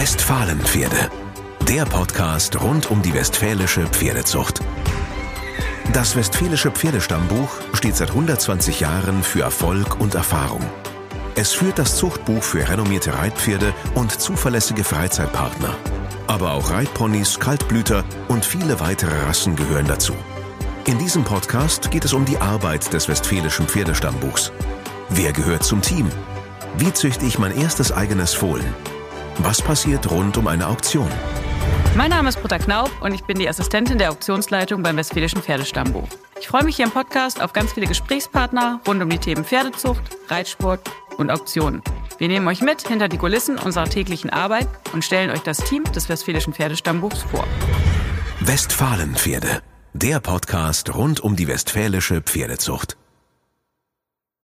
Westfalenpferde. Der Podcast rund um die westfälische Pferdezucht. Das Westfälische Pferdestammbuch steht seit 120 Jahren für Erfolg und Erfahrung. Es führt das Zuchtbuch für renommierte Reitpferde und zuverlässige Freizeitpartner. Aber auch Reitponys, Kaltblüter und viele weitere Rassen gehören dazu. In diesem Podcast geht es um die Arbeit des Westfälischen Pferdestammbuchs. Wer gehört zum Team? Wie züchte ich mein erstes eigenes Fohlen? Was passiert rund um eine Auktion? Mein Name ist Britta Knaub und ich bin die Assistentin der Auktionsleitung beim Westfälischen Pferdestammbuch. Ich freue mich hier im Podcast auf ganz viele Gesprächspartner rund um die Themen Pferdezucht, Reitsport und Auktionen. Wir nehmen euch mit hinter die Kulissen unserer täglichen Arbeit und stellen euch das Team des Westfälischen Pferdestammbuchs vor. Westfalenpferde. Der Podcast rund um die westfälische Pferdezucht.